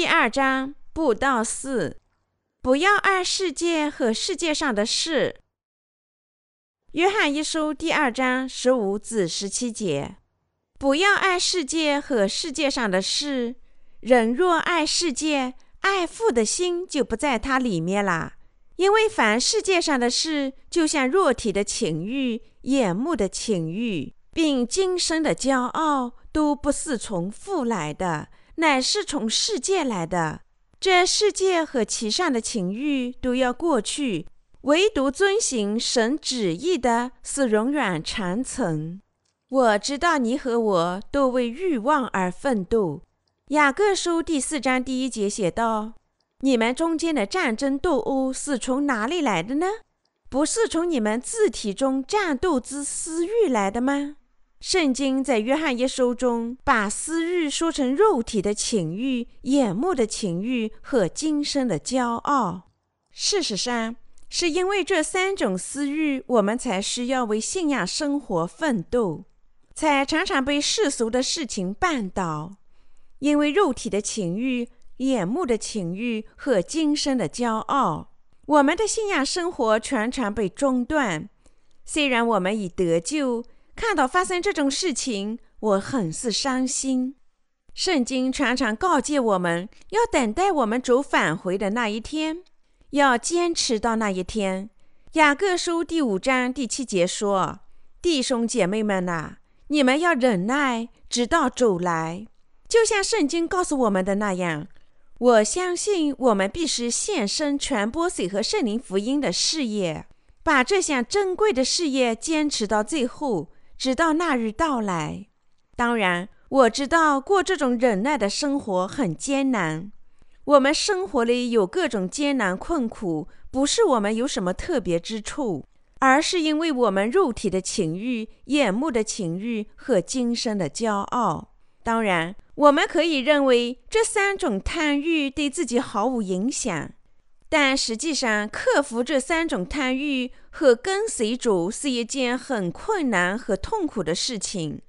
第二章布道四，不要爱世界和世界上的事。约翰一书第二章十五至十七节，不要爱世界和世界上的事。人若爱世界，爱父的心就不在它里面了。因为凡世界上的事，就像肉体的情欲、眼目的情欲，并今生的骄傲，都不是从父来的。乃是从世界来的，这世界和其上的情欲都要过去，唯独遵行神旨意的是永远长存。我知道你和我都为欲望而奋斗。雅各书第四章第一节写道：“你们中间的战争斗殴是从哪里来的呢？不是从你们字体中战斗之私欲来的吗？”圣经在约翰一书中把私欲说成肉体的情欲、眼目的情欲和今生的骄傲。事实上，是因为这三种私欲，我们才需要为信仰生活奋斗，才常常被世俗的事情绊倒。因为肉体的情欲、眼目的情欲和今生的骄傲，我们的信仰生活常常被中断。虽然我们已得救。看到发生这种事情，我很是伤心。圣经常常告诫我们要等待我们主返回的那一天，要坚持到那一天。雅各书第五章第七节说：“弟兄姐妹们呐，你们要忍耐，直到主来。”就像圣经告诉我们的那样，我相信我们必须献身传播水和圣灵福音的事业，把这项珍贵的事业坚持到最后。直到那日到来，当然我知道过这种忍耐的生活很艰难。我们生活里有各种艰难困苦，不是我们有什么特别之处，而是因为我们肉体的情欲、眼目的情欲和今生的骄傲。当然，我们可以认为这三种贪欲对自己毫无影响。但实际上，克服这三种贪欲和跟随主是一件很困难和痛苦的事情。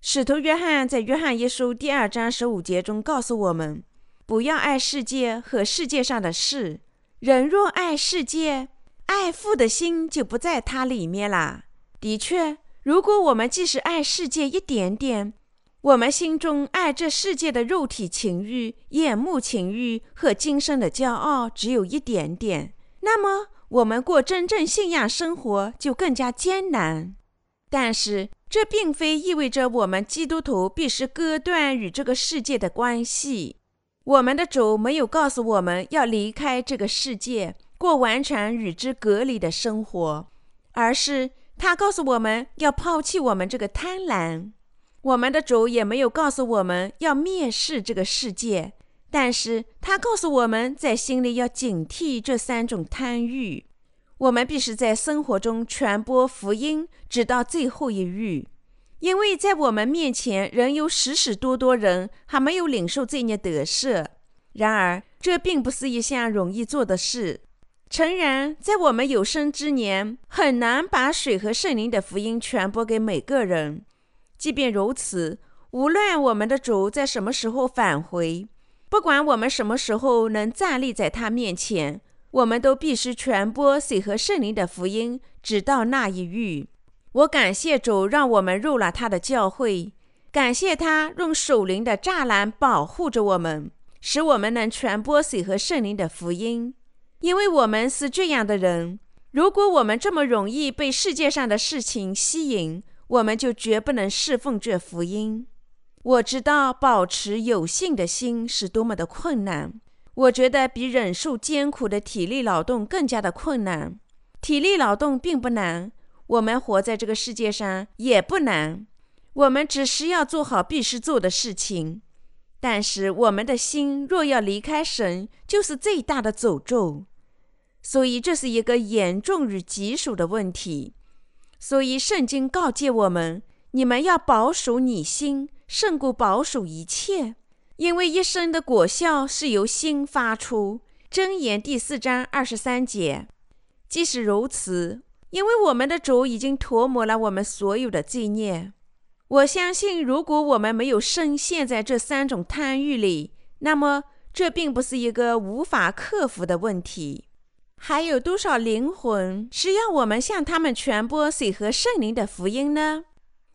使徒约翰在《约翰一书》第二章十五节中告诉我们：“不要爱世界和世界上的事。人若爱世界，爱父的心就不在他里面了。”的确，如果我们即使爱世界一点点，我们心中爱这世界的肉体情欲、眼目情欲和今生的骄傲只有一点点，那么我们过真正信仰生活就更加艰难。但是这并非意味着我们基督徒必须割断与这个世界的关系。我们的主没有告诉我们要离开这个世界，过完全与之隔离的生活，而是他告诉我们要抛弃我们这个贪婪。我们的主也没有告诉我们要蔑视这个世界，但是他告诉我们在心里要警惕这三种贪欲。我们必须在生活中传播福音，直到最后一日，因为在我们面前仍有许许多多人还没有领受这孽得赦。然而，这并不是一项容易做的事。诚然，在我们有生之年，很难把水和圣灵的福音传播给每个人。即便如此，无论我们的主在什么时候返回，不管我们什么时候能站立在他面前，我们都必须传播水和圣灵的福音，直到那一日。我感谢主，让我们入了他的教会，感谢他用守灵的栅栏保护着我们，使我们能传播水和圣灵的福音。因为我们是这样的人，如果我们这么容易被世界上的事情吸引，我们就绝不能侍奉这福音。我知道保持有信的心是多么的困难。我觉得比忍受艰苦的体力劳动更加的困难。体力劳动并不难，我们活在这个世界上也不难。我们只需要做好必须做的事情。但是我们的心若要离开神，就是最大的诅咒。所以这是一个严重与棘手的问题。所以，圣经告诫我们：你们要保守你心，胜过保守一切，因为一生的果效是由心发出。箴言第四章二十三节。即使如此，因为我们的主已经涂抹了我们所有的罪孽，我相信，如果我们没有深陷在这三种贪欲里，那么这并不是一个无法克服的问题。还有多少灵魂是要我们向他们传播水和圣灵的福音呢？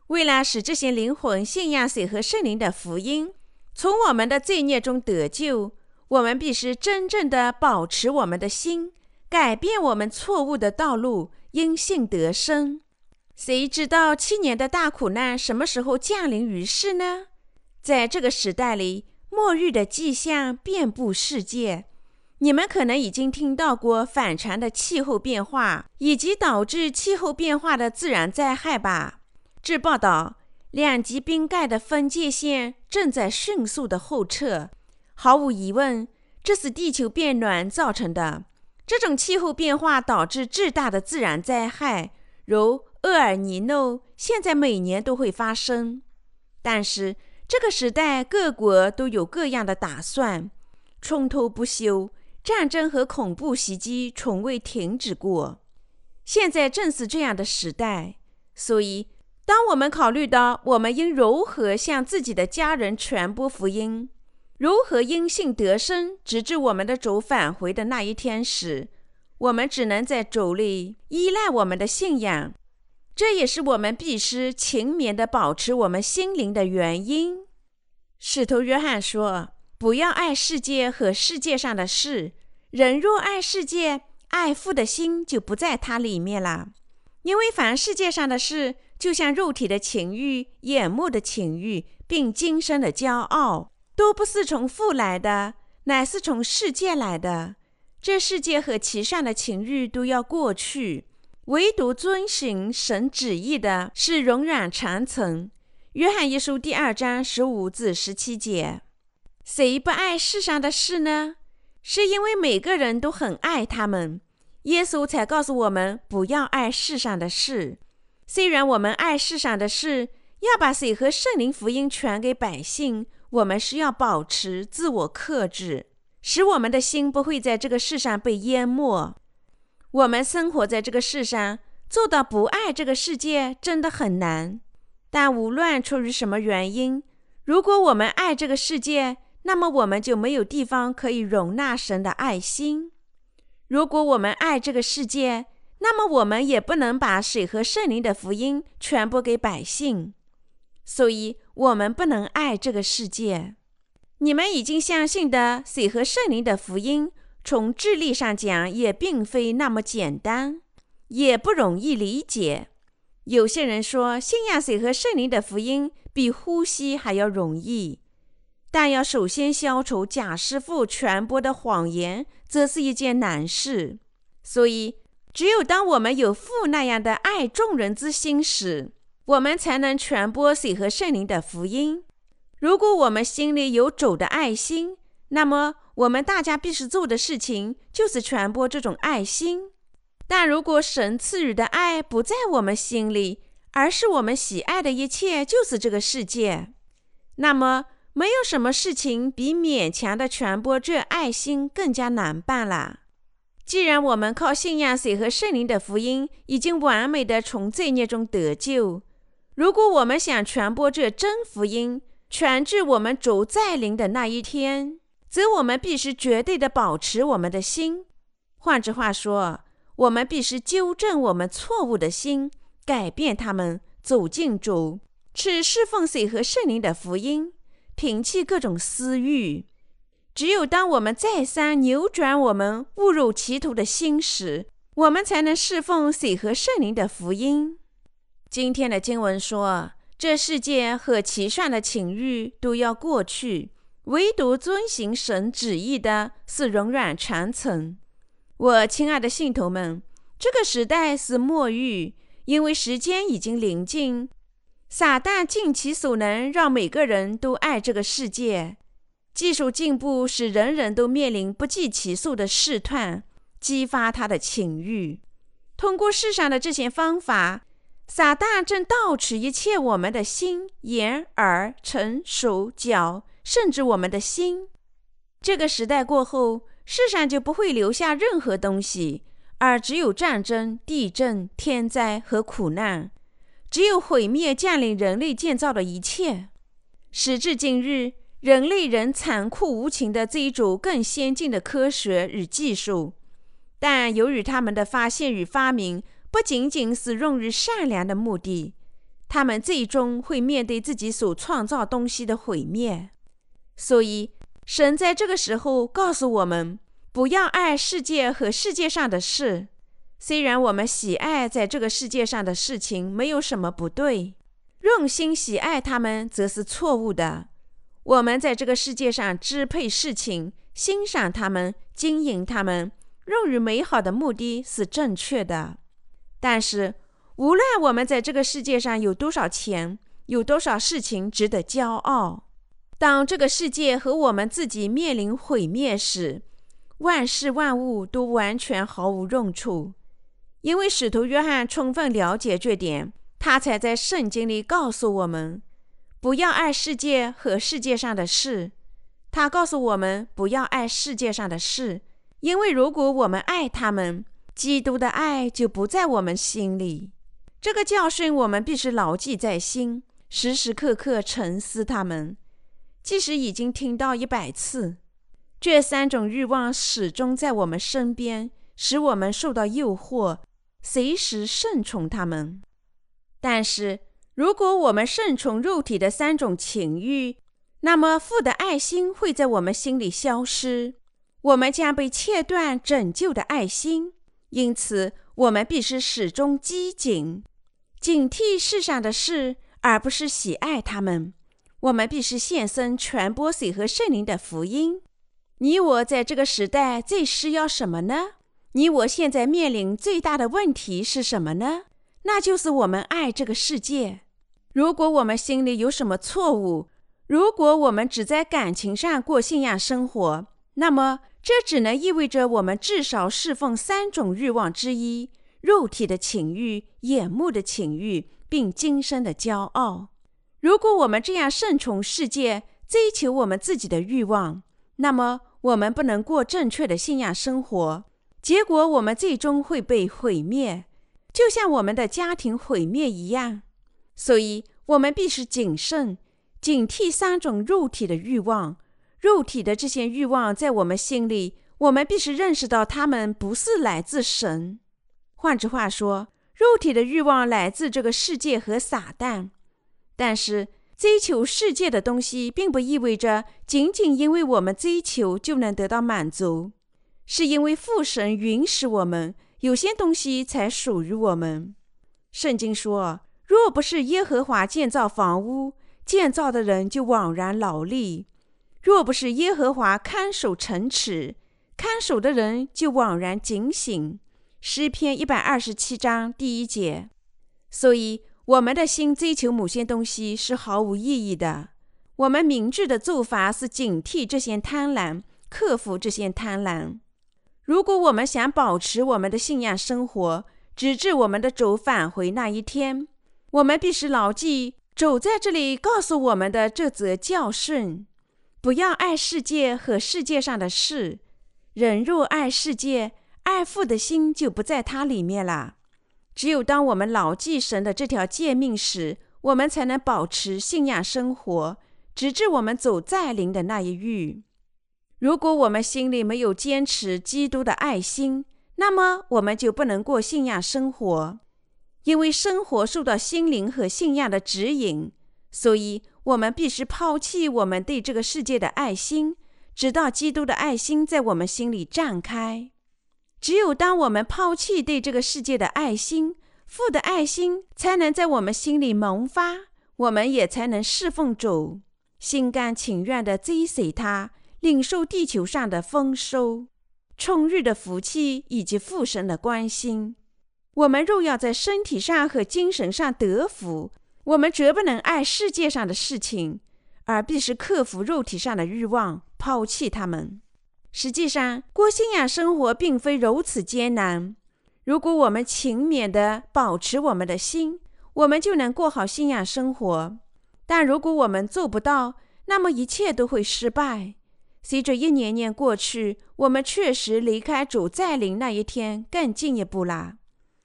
为了使这些灵魂信仰水和圣灵的福音，从我们的罪孽中得救，我们必须真正的保持我们的心，改变我们错误的道路，因信得生。谁知道七年的大苦难什么时候降临于世呢？在这个时代里，末日的迹象遍布世界。你们可能已经听到过反常的气候变化以及导致气候变化的自然灾害吧？据报道，两极冰盖的分界线正在迅速的后撤。毫无疑问，这是地球变暖造成的。这种气候变化导致巨大的自然灾害，如厄尔尼诺，现在每年都会发生。但是，这个时代各国都有各样的打算，冲突不休。战争和恐怖袭击从未停止过，现在正是这样的时代。所以，当我们考虑到我们应如何向自己的家人传播福音，如何因信得生，直至我们的主返回的那一天时，我们只能在主里依赖我们的信仰。这也是我们必须勤勉地保持我们心灵的原因。使徒约翰说。不要爱世界和世界上的事。人若爱世界，爱父的心就不在它里面了。因为凡世界上的事，就像肉体的情欲、眼目的情欲，并今生的骄傲，都不是从父来的，乃是从世界来的。这世界和其上的情欲都要过去，唯独遵行神旨意的是永远长存。约翰一书第二章十五至十七节。谁不爱世上的事呢？是因为每个人都很爱他们，耶稣才告诉我们不要爱世上的事。虽然我们爱世上的事，要把水和圣灵福音传给百姓，我们需要保持自我克制，使我们的心不会在这个世上被淹没。我们生活在这个世上，做到不爱这个世界真的很难。但无论出于什么原因，如果我们爱这个世界，那么我们就没有地方可以容纳神的爱心。如果我们爱这个世界，那么我们也不能把水和圣灵的福音传播给百姓。所以，我们不能爱这个世界。你们已经相信的水和圣灵的福音，从智力上讲也并非那么简单，也不容易理解。有些人说，信仰水和圣灵的福音比呼吸还要容易。但要首先消除贾师傅传播的谎言，则是一件难事。所以，只有当我们有父那样的爱众人之心时，我们才能传播水和圣灵的福音。如果我们心里有主的爱心，那么我们大家必须做的事情就是传播这种爱心。但如果神赐予的爱不在我们心里，而是我们喜爱的一切就是这个世界，那么。没有什么事情比勉强的传播这爱心更加难办了。既然我们靠信仰水和圣灵的福音已经完美的从罪孽中得救，如果我们想传播这真福音，传至我们主再临的那一天，则我们必须绝对的保持我们的心。换句话说，我们必须纠正我们错误的心，改变他们，走进主，去侍奉水和圣灵的福音。摒弃各种私欲，只有当我们再三扭转我们误入歧途的心时，我们才能侍奉水和圣灵的福音。今天的经文说，这世界和其上的情欲都要过去，唯独遵行神旨意的是永远长存。我亲爱的信徒们，这个时代是末日，因为时间已经临近。撒旦尽其所能让每个人都爱这个世界。技术进步使人人都面临不计其数的试探，激发他的情欲。通过世上的这些方法，撒旦正盗取一切我们的心、眼、耳、唇、手、脚，甚至我们的心。这个时代过后，世上就不会留下任何东西，而只有战争、地震、天灾和苦难。只有毁灭降临人类建造的一切。时至今日，人类仍残酷无情的追逐更先进的科学与技术，但由于他们的发现与发明不仅仅是用于善良的目的，他们最终会面对自己所创造东西的毁灭。所以，神在这个时候告诉我们，不要爱世界和世界上的事。虽然我们喜爱在这个世界上的事情，没有什么不对，用心喜爱他们则是错误的。我们在这个世界上支配事情、欣赏他们、经营他们，用于美好的目的是正确的。但是，无论我们在这个世界上有多少钱，有多少事情值得骄傲，当这个世界和我们自己面临毁灭时，万事万物都完全毫无用处。因为使徒约翰充分了解这点，他才在圣经里告诉我们。不要爱世界和世界上的事。他告诉我们不要爱世界上的事，因为如果我们爱他们，基督的爱就不在我们心里。这个教训我们必须牢记在心，时时刻刻沉思他们。即使已经听到一百次，这三种欲望始终在我们身边，使我们受到诱惑，随时顺从他们。但是。如果我们顺从肉体的三种情欲，那么父的爱心会在我们心里消失，我们将被切断拯救的爱心。因此，我们必须始终机警，警惕世上的事，而不是喜爱他们。我们必须献身传播水和圣灵的福音。你我在这个时代最需要什么呢？你我现在面临最大的问题是什么呢？那就是我们爱这个世界。如果我们心里有什么错误，如果我们只在感情上过信仰生活，那么这只能意味着我们至少侍奉三种欲望之一：肉体的情欲、眼目的情欲，并今生的骄傲。如果我们这样顺从世界，追求我们自己的欲望，那么我们不能过正确的信仰生活，结果我们最终会被毁灭，就像我们的家庭毁灭一样。所以，我们必须谨慎、警惕三种肉体的欲望。肉体的这些欲望在我们心里，我们必须认识到，它们不是来自神。换句话说，肉体的欲望来自这个世界和撒旦。但是，追求世界的东西，并不意味着仅仅因为我们追求就能得到满足，是因为父神允许我们有些东西才属于我们。圣经说。若不是耶和华建造房屋，建造的人就枉然劳力；若不是耶和华看守城池，看守的人就枉然警醒。诗篇一百二十七章第一节。所以，我们的心追求某些东西是毫无意义的。我们明智的做法是警惕这些贪婪，克服这些贪婪。如果我们想保持我们的信仰生活，直至我们的主返回那一天。我们必须牢记主在这里告诉我们的这则教训：不要爱世界和世界上的事。人若爱世界，爱父的心就不在它里面了。只有当我们牢记神的这条诫命时，我们才能保持信仰生活，直至我们走在灵的那一域。如果我们心里没有坚持基督的爱心，那么我们就不能过信仰生活。因为生活受到心灵和信仰的指引，所以我们必须抛弃我们对这个世界的爱心，直到基督的爱心在我们心里绽开。只有当我们抛弃对这个世界的爱心，父的爱心才能在我们心里萌发，我们也才能侍奉主，心甘情愿地追随他，领受地球上的丰收、充裕的福气以及父神的关心。我们若要在身体上和精神上得福，我们绝不能爱世界上的事情，而必须克服肉体上的欲望，抛弃他们。实际上，过信仰生活并非如此艰难。如果我们勤勉地保持我们的心，我们就能过好信仰生活。但如果我们做不到，那么一切都会失败。随着一年年过去，我们确实离开主再临那一天更进一步了。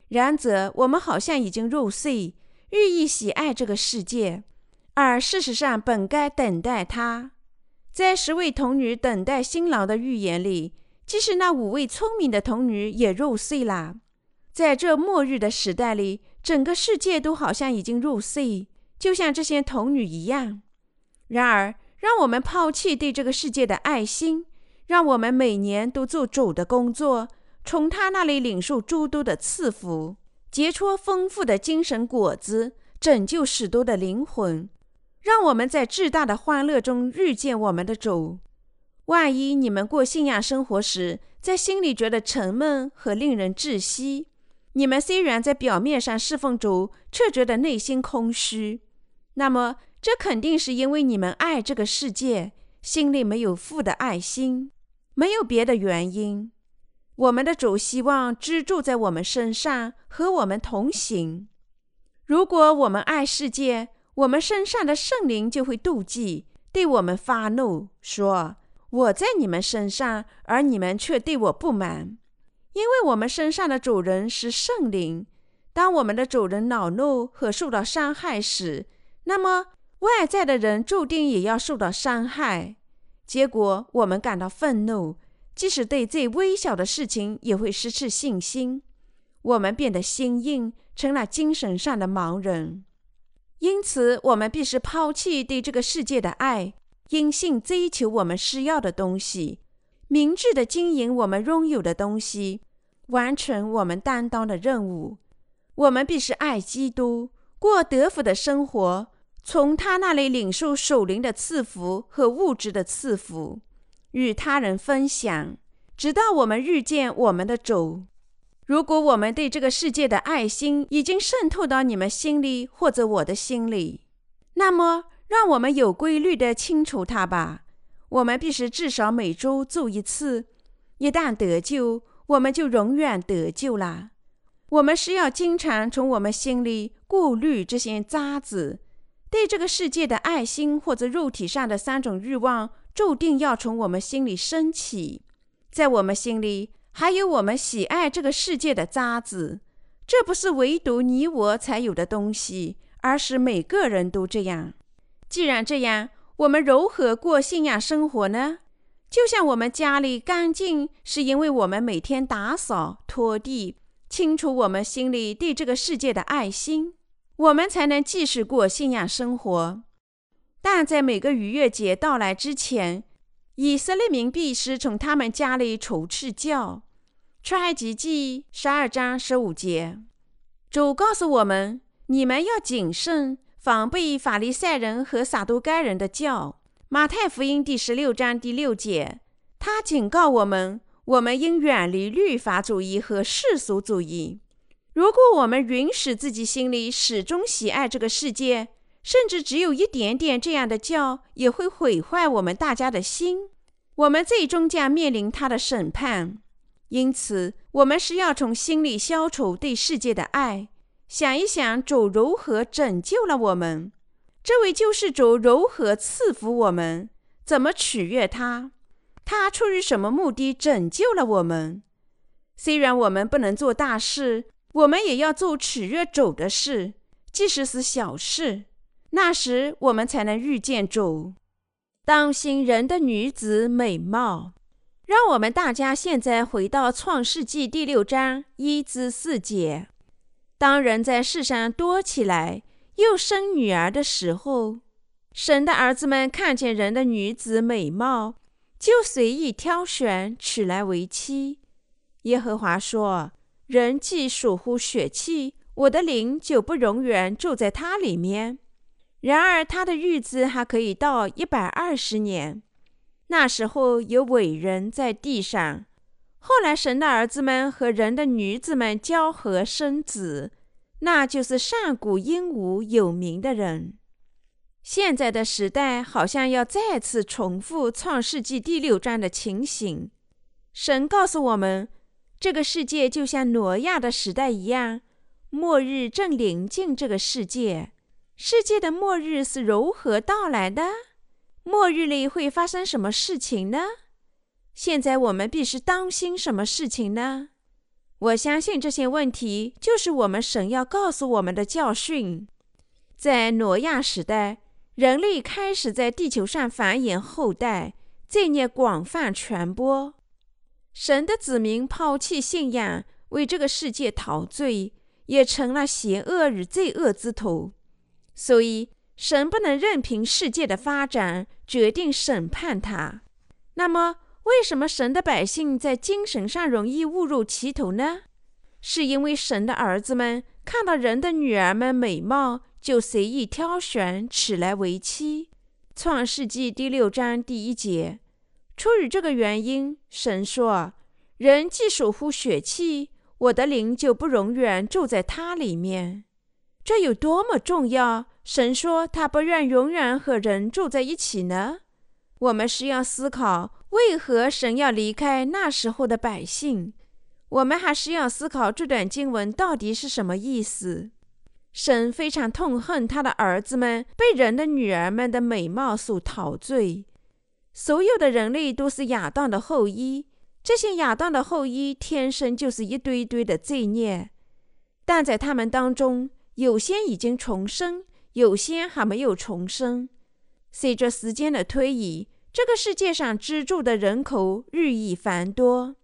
然则，我们好像已经入睡，日益喜爱这个世界，而事实上本该等待他。在十位童女等待新郎的预言里，即使那五位聪明的童女也入睡了。在这末日的时代里，整个世界都好像已经入睡，就像这些童女一样。然而，让我们抛弃对这个世界的爱心，让我们每年都做主的工作，从他那里领受诸多的赐福，结出丰富的精神果子，拯救许多的灵魂。让我们在巨大的欢乐中遇见我们的主。万一你们过信仰生活时，在心里觉得沉闷和令人窒息，你们虽然在表面上侍奉主，却觉得内心空虚，那么。这肯定是因为你们爱这个世界，心里没有父的爱心，没有别的原因。我们的主希望居住在我们身上，和我们同行。如果我们爱世界，我们身上的圣灵就会妒忌，对我们发怒，说：“我在你们身上，而你们却对我不满。”因为我们身上的主人是圣灵。当我们的主人恼怒和受到伤害时，那么。外在的人注定也要受到伤害，结果我们感到愤怒，即使对最微小的事情也会失去信心。我们变得心硬，成了精神上的盲人。因此，我们必须抛弃对这个世界的爱，因性追求我们需要的东西，明智的经营我们拥有的东西，完成我们担当的任务。我们必须爱基督，过得福的生活。从他那里领受属灵的赐福和物质的赐福，与他人分享，直到我们遇见我们的主。如果我们对这个世界的爱心已经渗透到你们心里或者我的心里，那么让我们有规律地清除它吧。我们必须至少每周做一次。一旦得救，我们就永远得救了。我们是要经常从我们心里过滤这些渣子。对这个世界的爱心或者肉体上的三种欲望，注定要从我们心里升起。在我们心里，还有我们喜爱这个世界的渣子。这不是唯独你我才有的东西，而是每个人都这样。既然这样，我们如何过信仰生活呢？就像我们家里干净，是因为我们每天打扫、拖地，清除我们心里对这个世界的爱心。我们才能继续过信仰生活，但在每个逾越节到来之前，以色列民必须从他们家里除去教。出埃及记十二章十五节，主告诉我们：你们要谨慎，防备法利赛人和撒都该人的教。马太福音第十六章第六节，他警告我们：我们应远离律法主义和世俗主义。如果我们允许自己心里始终喜爱这个世界，甚至只有一点点这样的教，也会毁坏我们大家的心。我们最终将面临他的审判。因此，我们是要从心里消除对世界的爱，想一想主如何拯救了我们，这位救世主如何赐福我们，怎么取悦他，他出于什么目的拯救了我们。虽然我们不能做大事。我们也要做取悦主的事，即使是小事，那时我们才能遇见主。当心人的女子美貌。让我们大家现在回到创世纪第六章一至四节。当人在世上多起来，又生女儿的时候，神的儿子们看见人的女子美貌，就随意挑选，娶来为妻。耶和华说。人既属乎血气，我的灵就不永远住在他里面。然而他的日子还可以到一百二十年。那时候有伟人在地上。后来神的儿子们和人的女子们交合生子，那就是上古英武有名的人。现在的时代好像要再次重复创世纪第六章的情形。神告诉我们。这个世界就像挪亚的时代一样，末日正临近这个世界。世界的末日是如何到来的？末日里会发生什么事情呢？现在我们必须当心什么事情呢？我相信这些问题就是我们神要告诉我们的教训。在挪亚时代，人类开始在地球上繁衍后代，罪孽广泛传播。神的子民抛弃信仰，为这个世界陶醉，也成了邪恶与罪恶之徒。所以，神不能任凭世界的发展决定审判他。那么，为什么神的百姓在精神上容易误入歧途呢？是因为神的儿子们看到人的女儿们美貌，就随意挑选，娶来为妻。创世纪第六章第一节。出于这个原因，神说：“人既属乎血气，我的灵就不永远住在他里面。”这有多么重要！神说他不愿永远和人住在一起呢？我们是要思考为何神要离开那时候的百姓。我们还是要思考这段经文到底是什么意思。神非常痛恨他的儿子们被人的女儿们的美貌所陶醉。所有的人类都是亚当的后裔，这些亚当的后裔天生就是一堆堆的罪孽，但在他们当中，有些已经重生，有些还没有重生。随着时间的推移，这个世界上居住的人口日益繁多，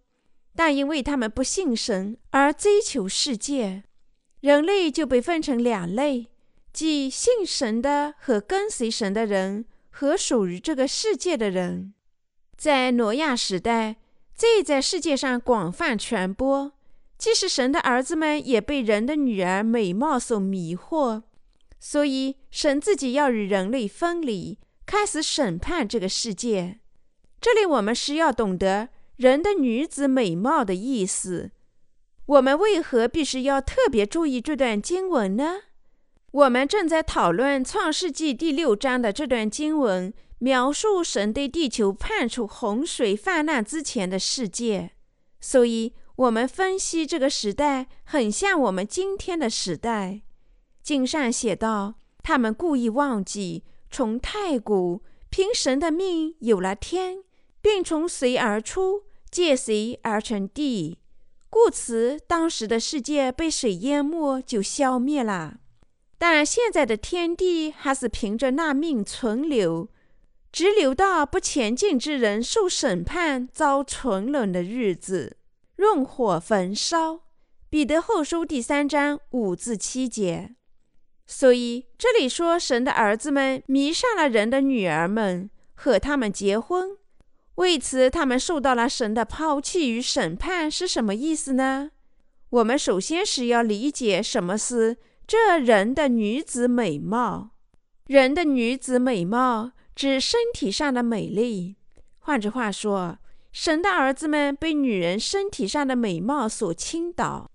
但因为他们不信神而追求世界，人类就被分成两类，即信神的和跟随神的人。和属于这个世界的人，在挪亚时代，罪在世界上广泛传播。即使神的儿子们也被人的女儿美貌所迷惑，所以神自己要与人类分离，开始审判这个世界。这里我们是要懂得人的女子美貌的意思。我们为何必须要特别注意这段经文呢？我们正在讨论《创世纪》第六章的这段经文，描述神对地球判处洪水泛滥之前的世界。所以，我们分析这个时代很像我们今天的时代。经上写道：“他们故意忘记从太古凭神的命有了天，并从水而出，借水而成地，故此当时的世界被水淹没，就消灭了。”但现在的天地还是凭着那命存留，直留到不前进之人受审判、遭沉沦的日子，用火焚烧。彼得后书第三章五至七节。所以这里说神的儿子们迷上了人的女儿们，和他们结婚，为此他们受到了神的抛弃与审判，是什么意思呢？我们首先是要理解什么是。这人的女子美貌，人的女子美貌指身体上的美丽。换句话说，神的儿子们被女人身体上的美貌所倾倒。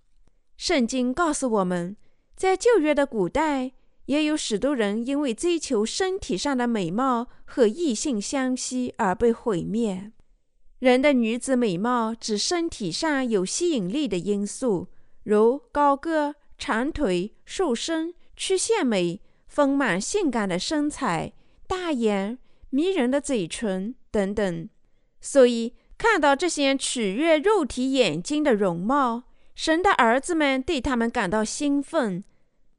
圣经告诉我们，在旧约的古代，也有许多人因为追求身体上的美貌和异性相吸而被毁灭。人的女子美貌指身体上有吸引力的因素，如高个。长腿、瘦身、曲线美、丰满性感的身材、大眼、迷人的嘴唇等等，所以看到这些取悦肉体眼睛的容貌，神的儿子们对他们感到兴奋，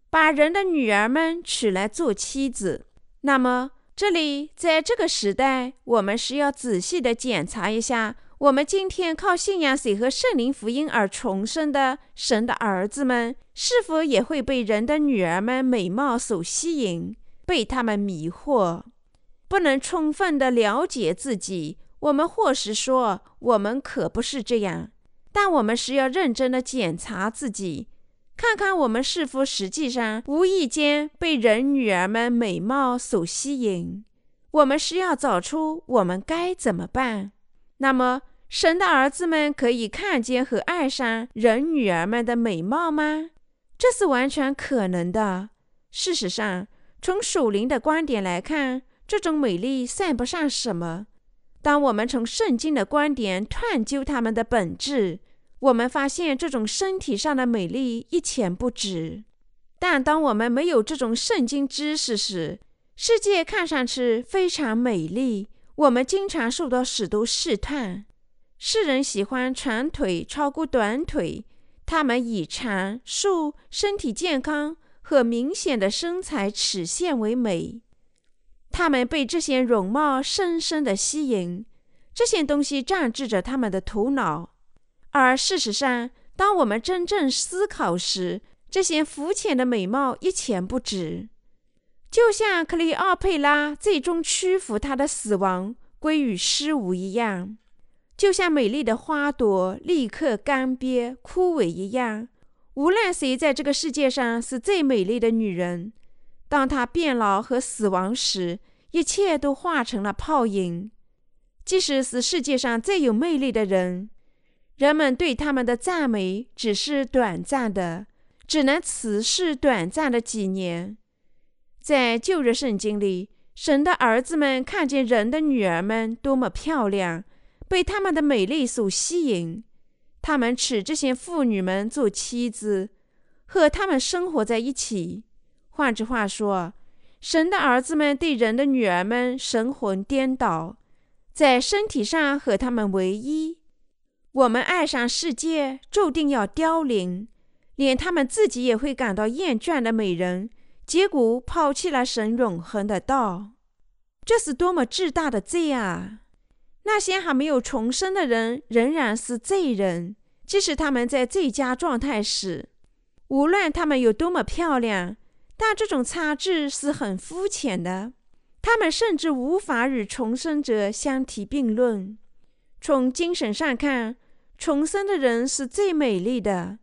把人的女儿们娶来做妻子。那么，这里在这个时代，我们是要仔细的检查一下。我们今天靠信仰水和圣灵福音而重生的神的儿子们，是否也会被人的女儿们美貌所吸引，被他们迷惑？不能充分的了解自己，我们或是说我们可不是这样。但我们是要认真的检查自己，看看我们是否实际上无意间被人女儿们美貌所吸引。我们是要找出我们该怎么办。那么。神的儿子们可以看见和爱上人女儿们的美貌吗？这是完全可能的。事实上，从属灵的观点来看，这种美丽算不上什么。当我们从圣经的观点探究它们的本质，我们发现这种身体上的美丽一钱不值。但当我们没有这种圣经知识时，世界看上去非常美丽，我们经常受到许多试探。世人喜欢长腿超过短腿，他们以长、瘦、身体健康和明显的身材曲线为美。他们被这些容貌深深的吸引，这些东西占据着他们的头脑。而事实上，当我们真正思考时，这些肤浅的美貌一钱不值。就像克里奥佩拉最终屈服，她的死亡归于尸无一样；就像美丽的花朵立刻干瘪枯萎一样。无论谁在这个世界上是最美丽的女人，当她变老和死亡时，一切都化成了泡影。即使是世界上最有魅力的人。人们对他们的赞美只是短暂的，只能持续短暂的几年。在旧日圣经里，神的儿子们看见人的女儿们多么漂亮，被他们的美丽所吸引，他们娶这些妇女们做妻子，和他们生活在一起。换句话说，神的儿子们对人的女儿们神魂颠倒，在身体上和他们为一。我们爱上世界，注定要凋零，连他们自己也会感到厌倦的美人，结果抛弃了神永恒的道，这是多么巨大的罪啊！那些还没有重生的人仍然是罪人，即使他们在最佳状态时，无论他们有多么漂亮，但这种差距是很肤浅的，他们甚至无法与重生者相提并论。从精神上看。重生的人是最美丽的，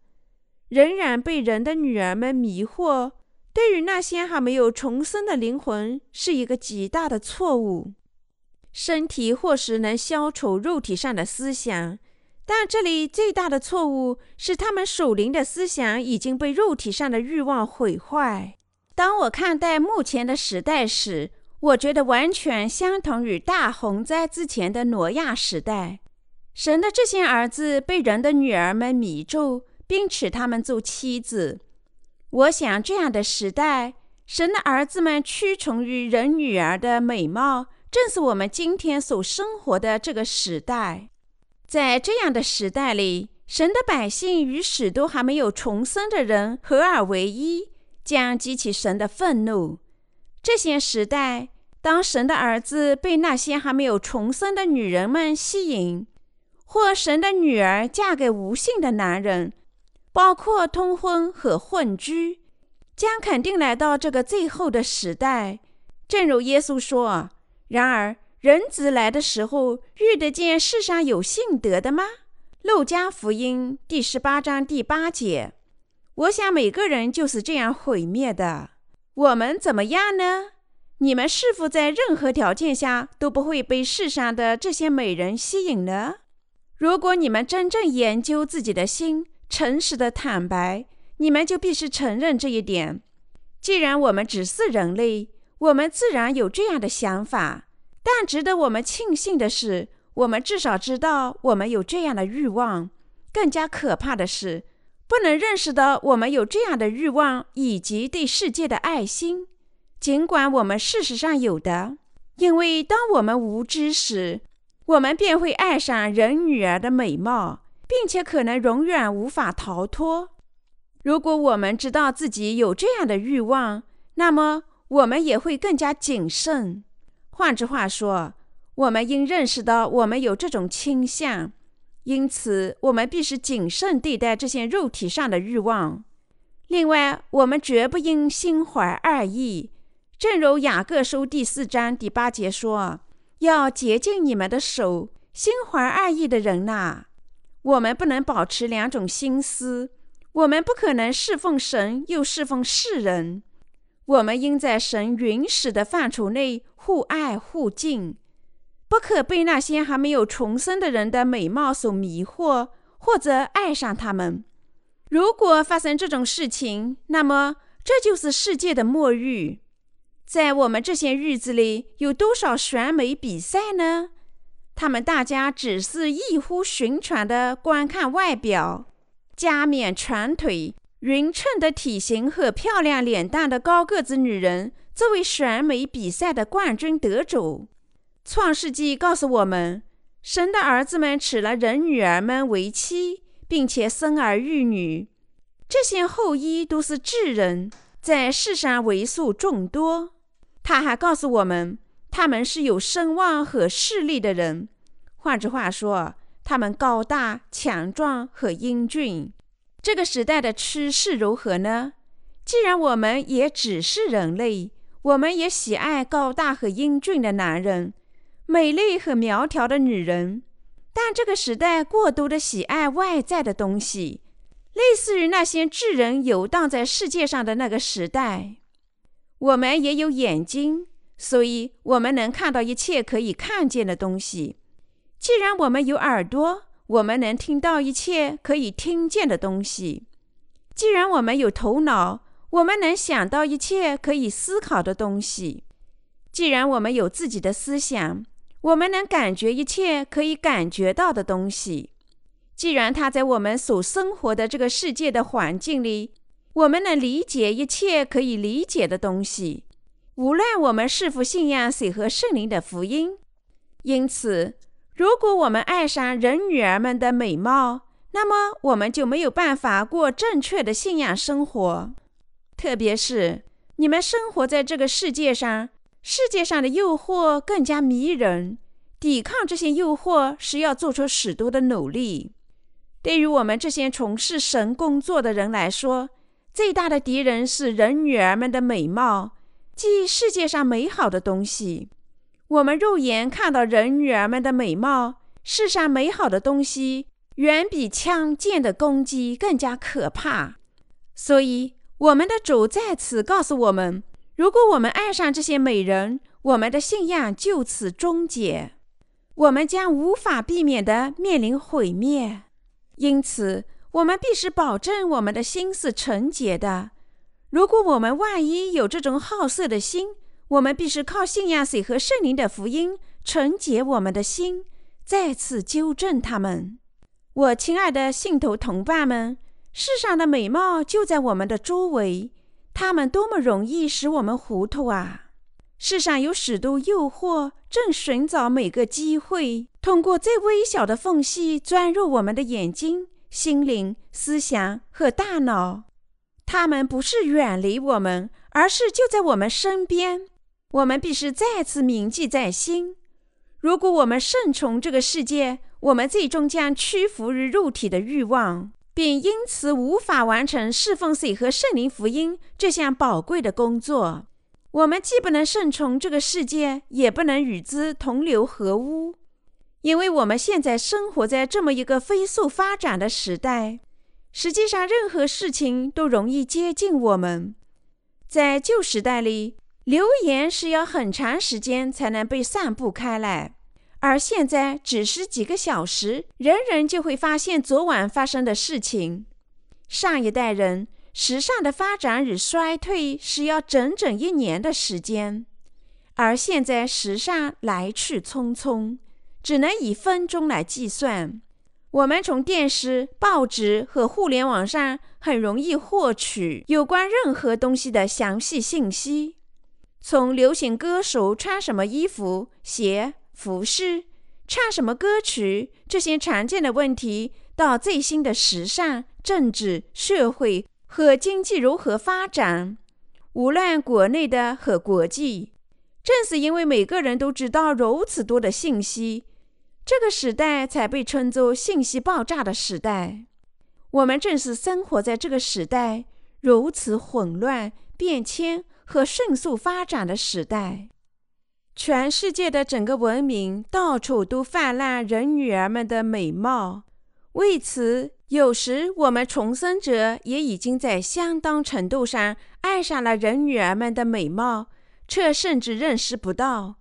仍然被人的女儿们迷惑。对于那些还没有重生的灵魂，是一个极大的错误。身体或许能消除肉体上的思想，但这里最大的错误是，他们属灵的思想已经被肉体上的欲望毁坏。当我看待目前的时代时，我觉得完全相同于大洪灾之前的挪亚时代。神的这些儿子被人的女儿们迷住，并娶他们做妻子。我想，这样的时代，神的儿子们屈从于人女儿的美貌，正是我们今天所生活的这个时代。在这样的时代里，神的百姓与许多还没有重生的人合而为一，将激起神的愤怒。这些时代，当神的儿子被那些还没有重生的女人们吸引。或神的女儿嫁给无性的男人，包括通婚和混居，将肯定来到这个最后的时代。正如耶稣说：“然而，人子来的时候，遇得见世上有信德的吗？”路加福音第十八章第八节。我想每个人就是这样毁灭的。我们怎么样呢？你们是否在任何条件下都不会被世上的这些美人吸引呢？如果你们真正研究自己的心，诚实的坦白，你们就必须承认这一点。既然我们只是人类，我们自然有这样的想法。但值得我们庆幸的是，我们至少知道我们有这样的欲望。更加可怕的是，不能认识到我们有这样的欲望以及对世界的爱心，尽管我们事实上有的。因为当我们无知时，我们便会爱上人女儿的美貌，并且可能永远无法逃脱。如果我们知道自己有这样的欲望，那么我们也会更加谨慎。换句话说，我们应认识到我们有这种倾向，因此我们必须谨慎对待这些肉体上的欲望。另外，我们绝不应心怀二意，正如雅各书第四章第八节说。要洁净你们的手，心怀二意的人呐！我们不能保持两种心思，我们不可能侍奉神又侍奉世人。我们应在神允许的范畴内互爱互敬，不可被那些还没有重生的人的美貌所迷惑，或者爱上他们。如果发生这种事情，那么这就是世界的末日。在我们这些日子里，有多少选美比赛呢？他们大家只是异乎寻常的观看外表、加冕长腿、匀称的体型和漂亮脸蛋的高个子女人作为选美比赛的冠军得主。创世纪告诉我们，神的儿子们娶了人女儿们为妻，并且生儿育女，这些后裔都是智人，在世上为数众多。他还告诉我们，他们是有声望和势力的人。换句话说，他们高大、强壮和英俊。这个时代的趋势如何呢？既然我们也只是人类，我们也喜爱高大和英俊的男人，美丽和苗条的女人。但这个时代过度的喜爱外在的东西，类似于那些智人游荡在世界上的那个时代。我们也有眼睛，所以我们能看到一切可以看见的东西。既然我们有耳朵，我们能听到一切可以听见的东西。既然我们有头脑，我们能想到一切可以思考的东西。既然我们有自己的思想。我们能感觉一切可以感觉到的东西。既然它在我们所生活的这个世界的环境里，我们能理解一切可以理解的东西，无论我们是否信仰水和圣灵的福音。因此，如果我们爱上人女儿们的美貌，那么我们就没有办法过正确的信仰生活。特别是你们生活在这个世界上。世界上的诱惑更加迷人，抵抗这些诱惑是要做出许多的努力。对于我们这些从事神工作的人来说，最大的敌人是人女儿们的美貌，即世界上美好的东西。我们肉眼看到人女儿们的美貌，世上美好的东西远比枪剑的攻击更加可怕。所以，我们的主在此告诉我们。如果我们爱上这些美人，我们的信仰就此终结，我们将无法避免地面临毁灭。因此，我们必须保证我们的心是纯洁的。如果我们万一有这种好色的心，我们必须靠信仰水和圣灵的福音纯洁我们的心，再次纠正他们。我亲爱的信徒同伴们，世上的美貌就在我们的周围。他们多么容易使我们糊涂啊！世上有许多诱惑，正寻找每个机会，通过最微小的缝隙钻入我们的眼睛、心灵、思想和大脑。他们不是远离我们，而是就在我们身边。我们必须再次铭记在心：如果我们顺从这个世界，我们最终将屈服于肉体的欲望。并因此无法完成侍奉水和圣灵福音这项宝贵的工作。我们既不能顺从这个世界，也不能与之同流合污，因为我们现在生活在这么一个飞速发展的时代。实际上，任何事情都容易接近我们。在旧时代里，流言是要很长时间才能被散布开来。而现在只是几个小时，人人就会发现昨晚发生的事情。上一代人时尚的发展与衰退是要整整一年的时间，而现在时尚来去匆匆，只能以分钟来计算。我们从电视、报纸和互联网上很容易获取有关任何东西的详细信息，从流行歌手穿什么衣服、鞋。服饰、唱什么歌曲，这些常见的问题，到最新的时尚、政治、社会和经济如何发展，无论国内的和国际，正是因为每个人都知道如此多的信息，这个时代才被称作信息爆炸的时代。我们正是生活在这个时代如此混乱、变迁和迅速发展的时代。全世界的整个文明，到处都泛滥人女儿们的美貌。为此，有时我们重生者也已经在相当程度上爱上了人女儿们的美貌，却甚至认识不到，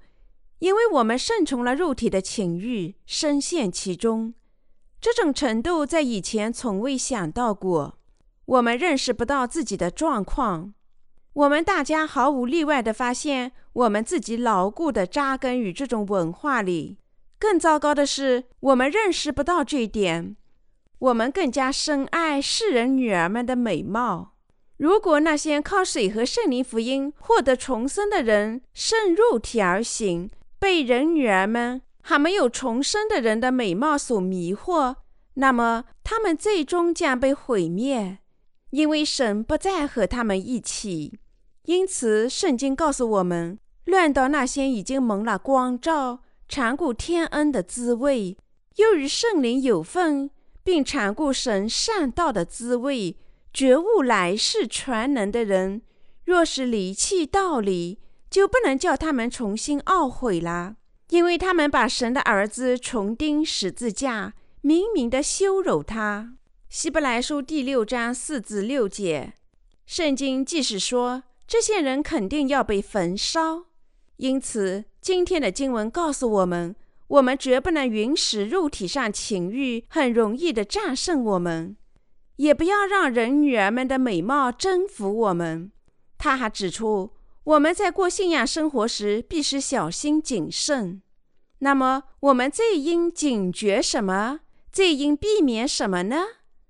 因为我们顺从了肉体的情欲，深陷其中。这种程度在以前从未想到过。我们认识不到自己的状况。我们大家毫无例外地发现，我们自己牢固地扎根于这种文化里。更糟糕的是，我们认识不到这一点。我们更加深爱世人女儿们的美貌。如果那些靠水和圣灵福音获得重生的人顺肉体而行，被人女儿们还没有重生的人的美貌所迷惑，那么他们最终将被毁灭，因为神不再和他们一起。因此，圣经告诉我们：乱到那些已经蒙了光照、尝过天恩的滋味，又与圣灵有份，并尝过神善道的滋味，觉悟来世全能的人，若是离弃道理，就不能叫他们重新懊悔了，因为他们把神的儿子重钉十字架，明明的羞辱他。希伯来书第六章四至六节，圣经即使说这些人肯定要被焚烧，因此今天的经文告诉我们，我们绝不能允许肉体上情欲很容易的战胜我们，也不要让人女儿们的美貌征服我们。他还指出，我们在过信仰生活时必须小心谨慎。那么，我们最应警觉什么？最应避免什么呢？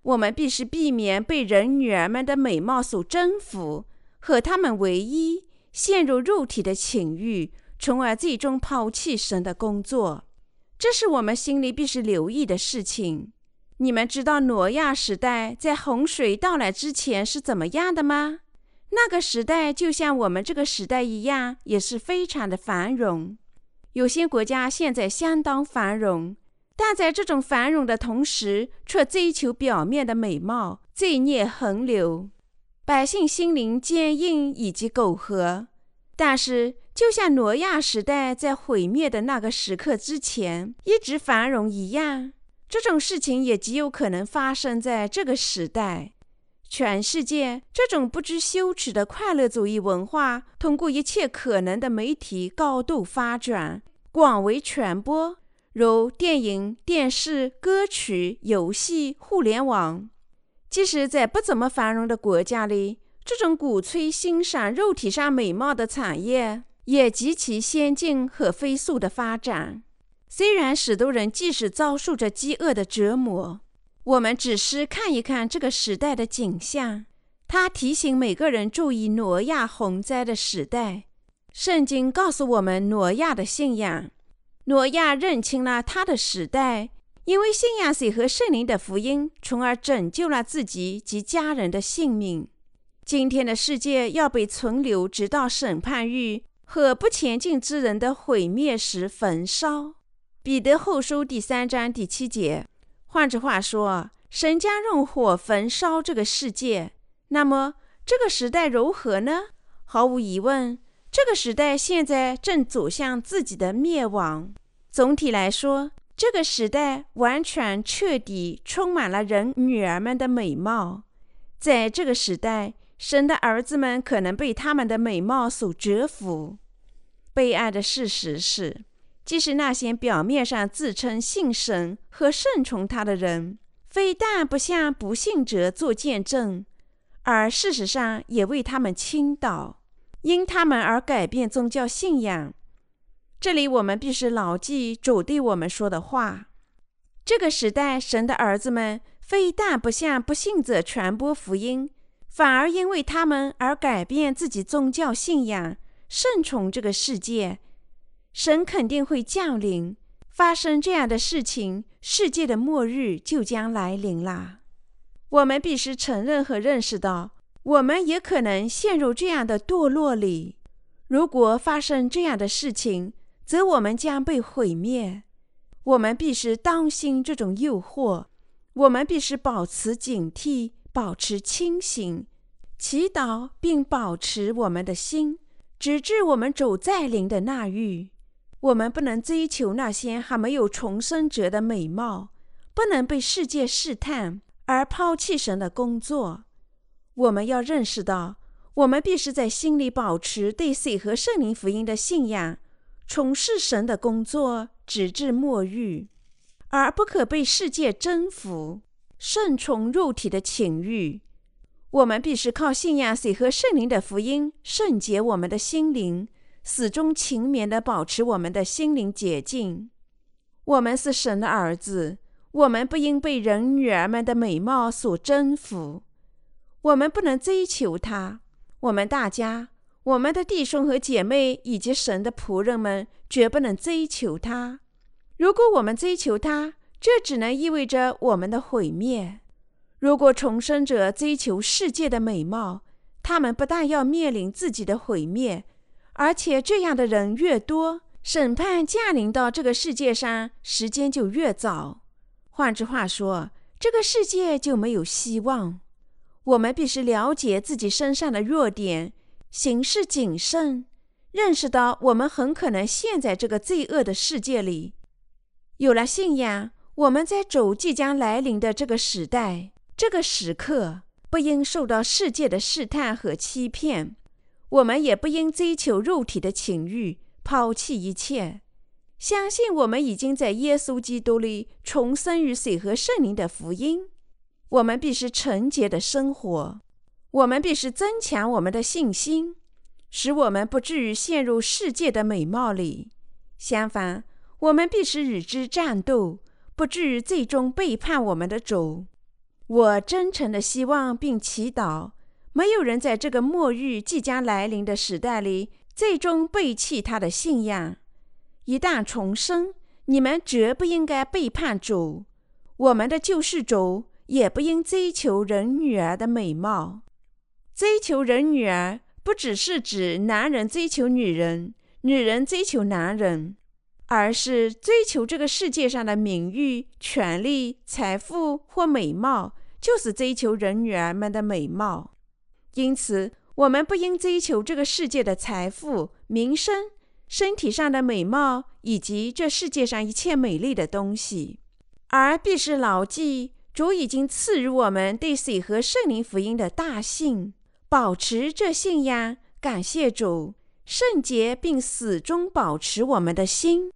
我们必须避免被人女儿们的美貌所征服，和他们为一，陷入肉体的情欲，从而最终抛弃神的工作。这是我们心里必须留意的事情。你们知道挪亚时代在洪水到来之前是怎么样的吗？那个时代就像我们这个时代一样，也是非常的繁荣。有些国家现在相当繁荣。但在这种繁荣的同时，却追求表面的美貌，罪孽横流，百姓心灵坚硬以及苟合。但是，就像挪亚时代在毁灭的那个时刻之前一直繁荣一样，这种事情也极有可能发生在这个时代。全世界这种不知羞耻的快乐主义文化，通过一切可能的媒体高度发展，广为传播。如电影、电视、歌曲、游戏、互联网，即使在不怎么繁荣的国家里，这种鼓吹欣赏肉体上美貌的产业也极其先进和飞速的发展。虽然许多人即使遭受着饥饿的折磨，我们只是看一看这个时代的景象，它提醒每个人注意挪亚洪灾的时代。圣经告诉我们挪亚的信仰。挪亚认清了他的时代，因为信仰水和圣灵的福音，从而拯救了自己及家人的性命。今天的世界要被存留，直到审判日和不前进之人的毁灭时焚烧。彼得后书第三章第七节。换句话说，神将用火焚烧这个世界。那么，这个时代如何呢？毫无疑问，这个时代现在正走向自己的灭亡。总体来说，这个时代完全彻底充满了人女儿们的美貌。在这个时代，神的儿子们可能被他们的美貌所折服。悲哀的事实是，即使那些表面上自称信神和顺从他的人，非但不向不信者做见证，而事实上也为他们倾倒，因他们而改变宗教信仰。这里我们必须牢记主对我们说的话：这个时代，神的儿子们非但不向不信者传播福音，反而因为他们而改变自己宗教信仰，顺从这个世界。神肯定会降临。发生这样的事情，世界的末日就将来临啦。我们必须承认和认识到，我们也可能陷入这样的堕落里。如果发生这样的事情，则我们将被毁灭。我们必须当心这种诱惑。我们必须保持警惕，保持清醒，祈祷，并保持我们的心，直至我们走在灵的那域。我们不能追求那些还没有重生者的美貌，不能被世界试探而抛弃神的工作。我们要认识到，我们必须在心里保持对水和圣灵福音的信仰。从事神的工作，直至末日，而不可被世界征服，顺从肉体的情欲。我们必须靠信仰水和圣灵的福音，圣洁我们的心灵，始终勤勉地保持我们的心灵洁净。我们是神的儿子，我们不应被人女儿们的美貌所征服。我们不能追求她。我们大家。我们的弟兄和姐妹以及神的仆人们绝不能追求他。如果我们追求他，这只能意味着我们的毁灭。如果重生者追求世界的美貌，他们不但要面临自己的毁灭，而且这样的人越多，审判降临到这个世界上时间就越早。换句话说，这个世界就没有希望。我们必须了解自己身上的弱点，行事谨慎，认识到我们很可能陷在这个罪恶的世界里。有了信仰，我们在主即将来临的这个时代、这个时刻，不应受到世界的试探和欺骗。我们也不应追求肉体的情欲，抛弃一切。相信我们已经在耶稣基督里重生于水和圣灵的福音。我们必须纯洁的生活。我们必须增强我们的信心，使我们不至于陷入世界的美貌里。相反，我们必须与之战斗，不至于最终背叛我们的主。我真诚的希望并祈祷，没有人在这个末日即将来临的时代里最终背弃他的信仰。一旦重生，你们绝不应该背叛主，我们的救世主也不应追求人女儿的美貌。追求人女儿，不只是指男人追求女人，女人追求男人，而是追求这个世界上的名誉、权利、财富或美貌，就是追求人女儿们的美貌。因此，我们不应追求这个世界的财富、名声。身体上的美貌，以及这世界上一切美丽的东西，而必是牢记主已经赐予我们对水和圣灵福音的大信，保持这信仰，感谢主，圣洁并始终保持我们的心。